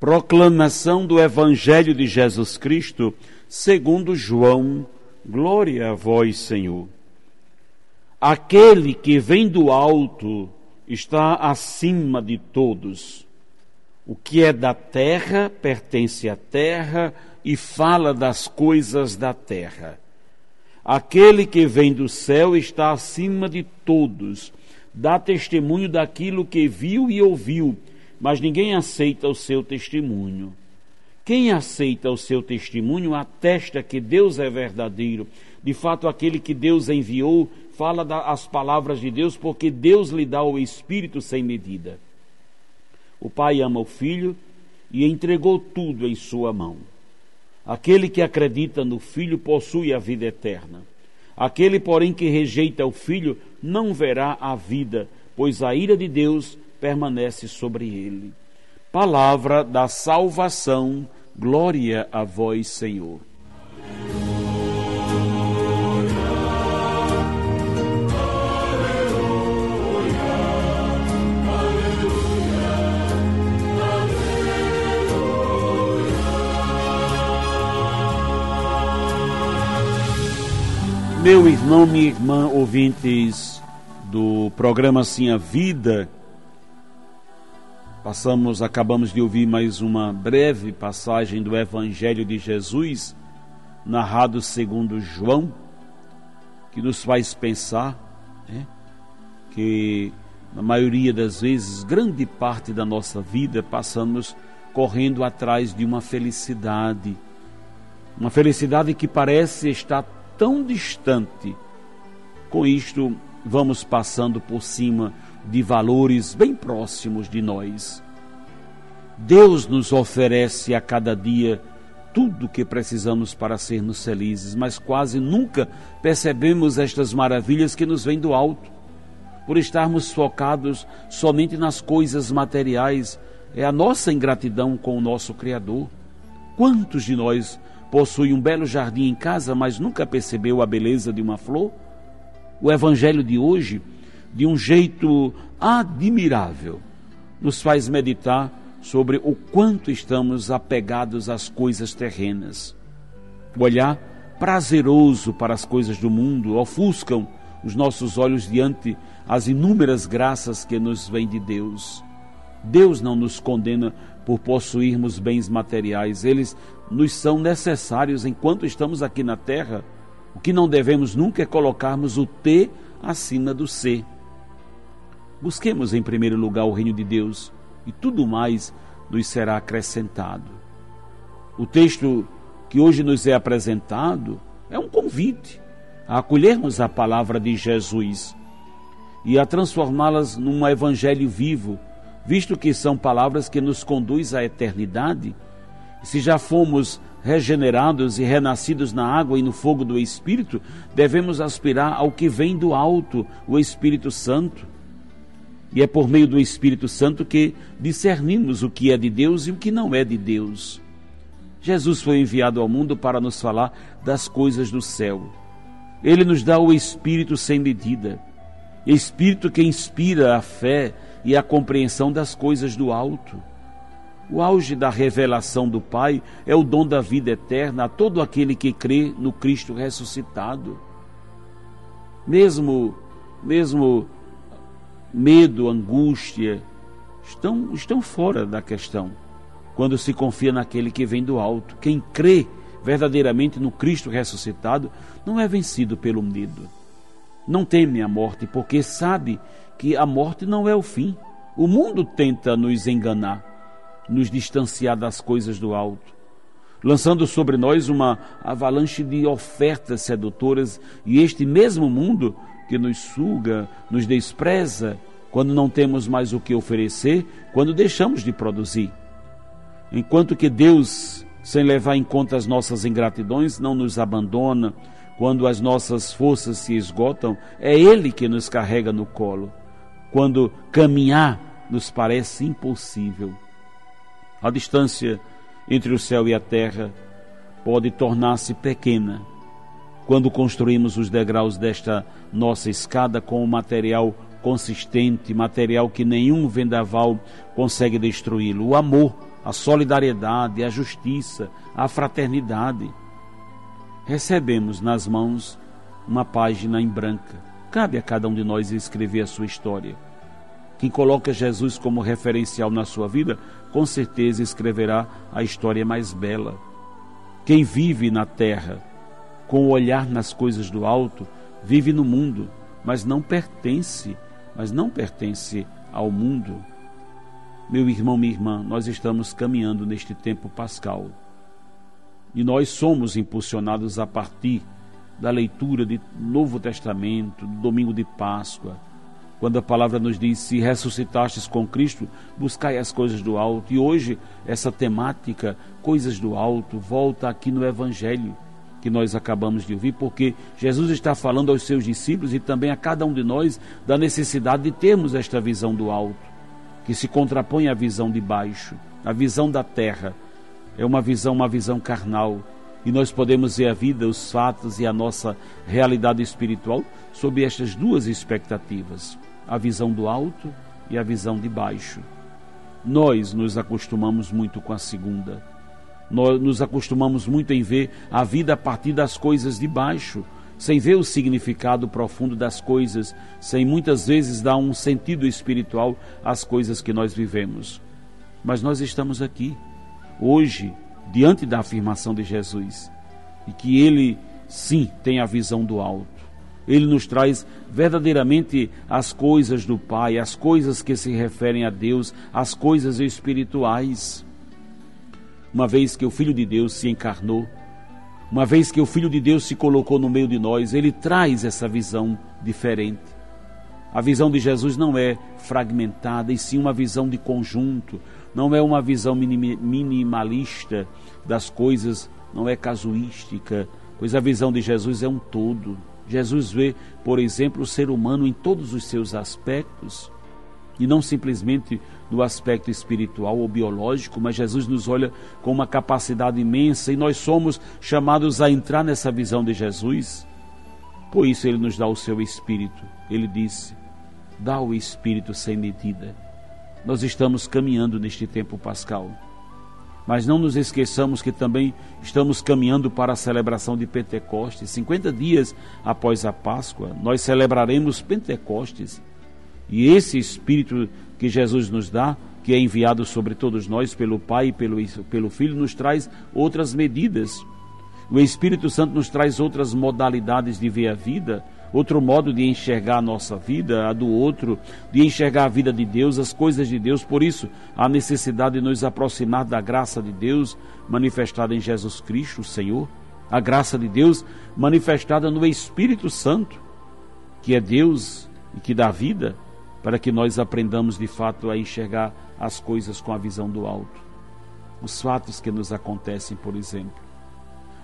Proclamação do Evangelho de Jesus Cristo, segundo João. Glória a vós, Senhor. Aquele que vem do alto está acima de todos. O que é da terra pertence à terra e fala das coisas da terra. Aquele que vem do céu está acima de todos, dá testemunho daquilo que viu e ouviu, mas ninguém aceita o seu testemunho. Quem aceita o seu testemunho atesta que Deus é verdadeiro. De fato, aquele que Deus enviou fala as palavras de Deus, porque Deus lhe dá o Espírito sem medida. O Pai ama o Filho e entregou tudo em sua mão. Aquele que acredita no Filho possui a vida eterna. Aquele, porém, que rejeita o Filho não verá a vida, pois a ira de Deus permanece sobre ele. Palavra da salvação, glória a vós, Senhor. Meu irmão, minha irmã, ouvintes do programa Sim a Vida, passamos, acabamos de ouvir mais uma breve passagem do Evangelho de Jesus, narrado segundo João, que nos faz pensar né, que, na maioria das vezes, grande parte da nossa vida passamos correndo atrás de uma felicidade, uma felicidade que parece estar tão distante. Com isto, vamos passando por cima de valores bem próximos de nós. Deus nos oferece a cada dia tudo o que precisamos para sermos felizes, mas quase nunca percebemos estas maravilhas que nos vêm do alto. Por estarmos focados somente nas coisas materiais, é a nossa ingratidão com o nosso Criador. Quantos de nós possui um belo jardim em casa, mas nunca percebeu a beleza de uma flor? O Evangelho de hoje, de um jeito admirável, nos faz meditar sobre o quanto estamos apegados às coisas terrenas. O olhar prazeroso para as coisas do mundo ofuscam os nossos olhos diante as inúmeras graças que nos vêm de Deus. Deus não nos condena por possuirmos bens materiais, eles nos são necessários enquanto estamos aqui na terra. O que não devemos nunca é colocarmos o T acima do C. Busquemos em primeiro lugar o reino de Deus e tudo mais nos será acrescentado. O texto que hoje nos é apresentado é um convite a acolhermos a palavra de Jesus e a transformá-las num evangelho vivo visto que são palavras que nos conduz à eternidade. Se já fomos regenerados e renascidos na água e no fogo do Espírito, devemos aspirar ao que vem do alto, o Espírito Santo. E é por meio do Espírito Santo que discernimos o que é de Deus e o que não é de Deus. Jesus foi enviado ao mundo para nos falar das coisas do céu. Ele nos dá o Espírito sem medida, Espírito que inspira a fé e a compreensão das coisas do alto. O auge da revelação do Pai é o dom da vida eterna a todo aquele que crê no Cristo ressuscitado. Mesmo, mesmo medo, angústia, estão, estão fora da questão quando se confia naquele que vem do alto. Quem crê verdadeiramente no Cristo ressuscitado não é vencido pelo medo. Não teme a morte, porque sabe que a morte não é o fim. O mundo tenta nos enganar, nos distanciar das coisas do alto, lançando sobre nós uma avalanche de ofertas sedutoras, e este mesmo mundo que nos suga, nos despreza, quando não temos mais o que oferecer, quando deixamos de produzir. Enquanto que Deus sem levar em conta as nossas ingratidões, não nos abandona. Quando as nossas forças se esgotam, é Ele que nos carrega no colo. Quando caminhar nos parece impossível. A distância entre o céu e a terra pode tornar-se pequena quando construímos os degraus desta nossa escada com um material consistente, material que nenhum vendaval consegue destruí-lo. O amor a solidariedade, a justiça, a fraternidade. Recebemos nas mãos uma página em branca. Cabe a cada um de nós escrever a sua história. Quem coloca Jesus como referencial na sua vida, com certeza escreverá a história mais bela. Quem vive na terra, com o olhar nas coisas do alto, vive no mundo, mas não pertence, mas não pertence ao mundo. Meu irmão, minha irmã, nós estamos caminhando neste tempo pascal. E nós somos impulsionados a partir da leitura do Novo Testamento, do domingo de Páscoa, quando a palavra nos diz: Se ressuscitastes com Cristo, buscai as coisas do alto. E hoje, essa temática, coisas do alto, volta aqui no Evangelho que nós acabamos de ouvir, porque Jesus está falando aos seus discípulos e também a cada um de nós da necessidade de termos esta visão do alto que se contrapõe à visão de baixo, a visão da terra. É uma visão, uma visão carnal. E nós podemos ver a vida, os fatos e a nossa realidade espiritual sob estas duas expectativas: a visão do alto e a visão de baixo. Nós nos acostumamos muito com a segunda. Nós nos acostumamos muito em ver a vida a partir das coisas de baixo, sem ver o significado profundo das coisas, sem muitas vezes dar um sentido espiritual às coisas que nós vivemos. Mas nós estamos aqui, hoje, diante da afirmação de Jesus, e que Ele, sim, tem a visão do alto. Ele nos traz verdadeiramente as coisas do Pai, as coisas que se referem a Deus, as coisas espirituais. Uma vez que o Filho de Deus se encarnou, uma vez que o Filho de Deus se colocou no meio de nós, ele traz essa visão diferente. A visão de Jesus não é fragmentada, e sim uma visão de conjunto, não é uma visão minimalista das coisas, não é casuística, pois a visão de Jesus é um todo. Jesus vê, por exemplo, o ser humano em todos os seus aspectos e não simplesmente no aspecto espiritual ou biológico, mas Jesus nos olha com uma capacidade imensa e nós somos chamados a entrar nessa visão de Jesus. Por isso ele nos dá o seu espírito. Ele disse: dá o espírito sem medida. Nós estamos caminhando neste tempo pascal. Mas não nos esqueçamos que também estamos caminhando para a celebração de Pentecostes. 50 dias após a Páscoa, nós celebraremos Pentecostes. E esse Espírito que Jesus nos dá, que é enviado sobre todos nós pelo Pai e pelo, pelo Filho, nos traz outras medidas. O Espírito Santo nos traz outras modalidades de ver a vida, outro modo de enxergar a nossa vida, a do outro, de enxergar a vida de Deus, as coisas de Deus. Por isso, a necessidade de nos aproximar da graça de Deus manifestada em Jesus Cristo, o Senhor, a graça de Deus manifestada no Espírito Santo, que é Deus e que dá vida para que nós aprendamos de fato a enxergar as coisas com a visão do alto. Os fatos que nos acontecem, por exemplo,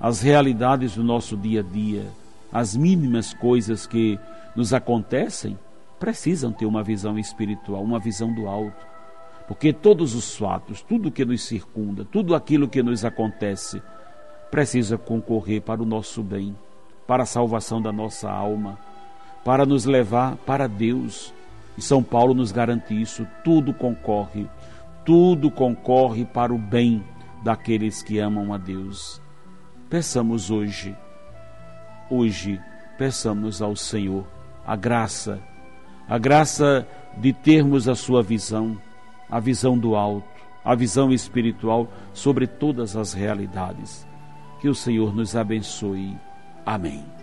as realidades do nosso dia a dia, as mínimas coisas que nos acontecem, precisam ter uma visão espiritual, uma visão do alto. Porque todos os fatos, tudo que nos circunda, tudo aquilo que nos acontece, precisa concorrer para o nosso bem, para a salvação da nossa alma, para nos levar para Deus, e São Paulo nos garante isso: tudo concorre, tudo concorre para o bem daqueles que amam a Deus. Peçamos hoje, hoje, peçamos ao Senhor a graça, a graça de termos a sua visão, a visão do alto, a visão espiritual sobre todas as realidades. Que o Senhor nos abençoe. Amém.